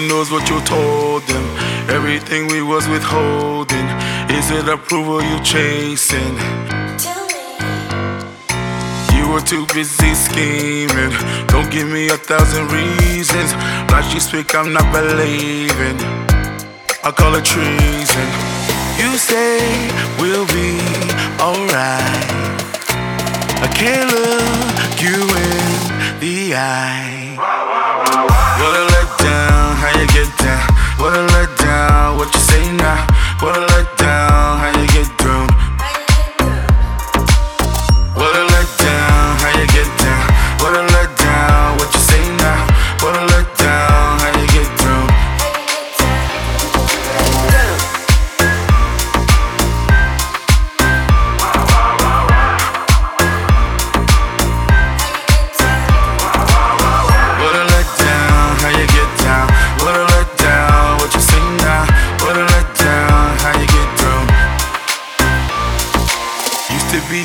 one knows what you told them. Everything we was withholding. Is it approval you chasing? You were too busy scheming. Don't give me a thousand reasons. Like you speak, I'm not believing. I call it treason. You say we'll be alright. I can't look you in the eye.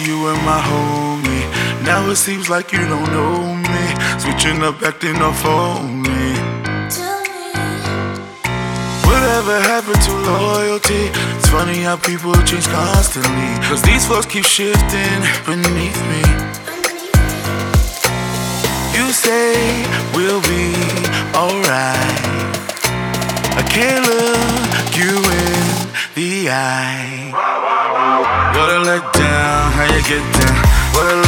You and my homie. Now it seems like you don't know me. Switching up, acting off on me. Whatever happened to loyalty? It's funny how people change constantly. Cause these folks keep shifting beneath me. You say we'll be alright. I can't look you in the eye. What a letdown, how you get down? What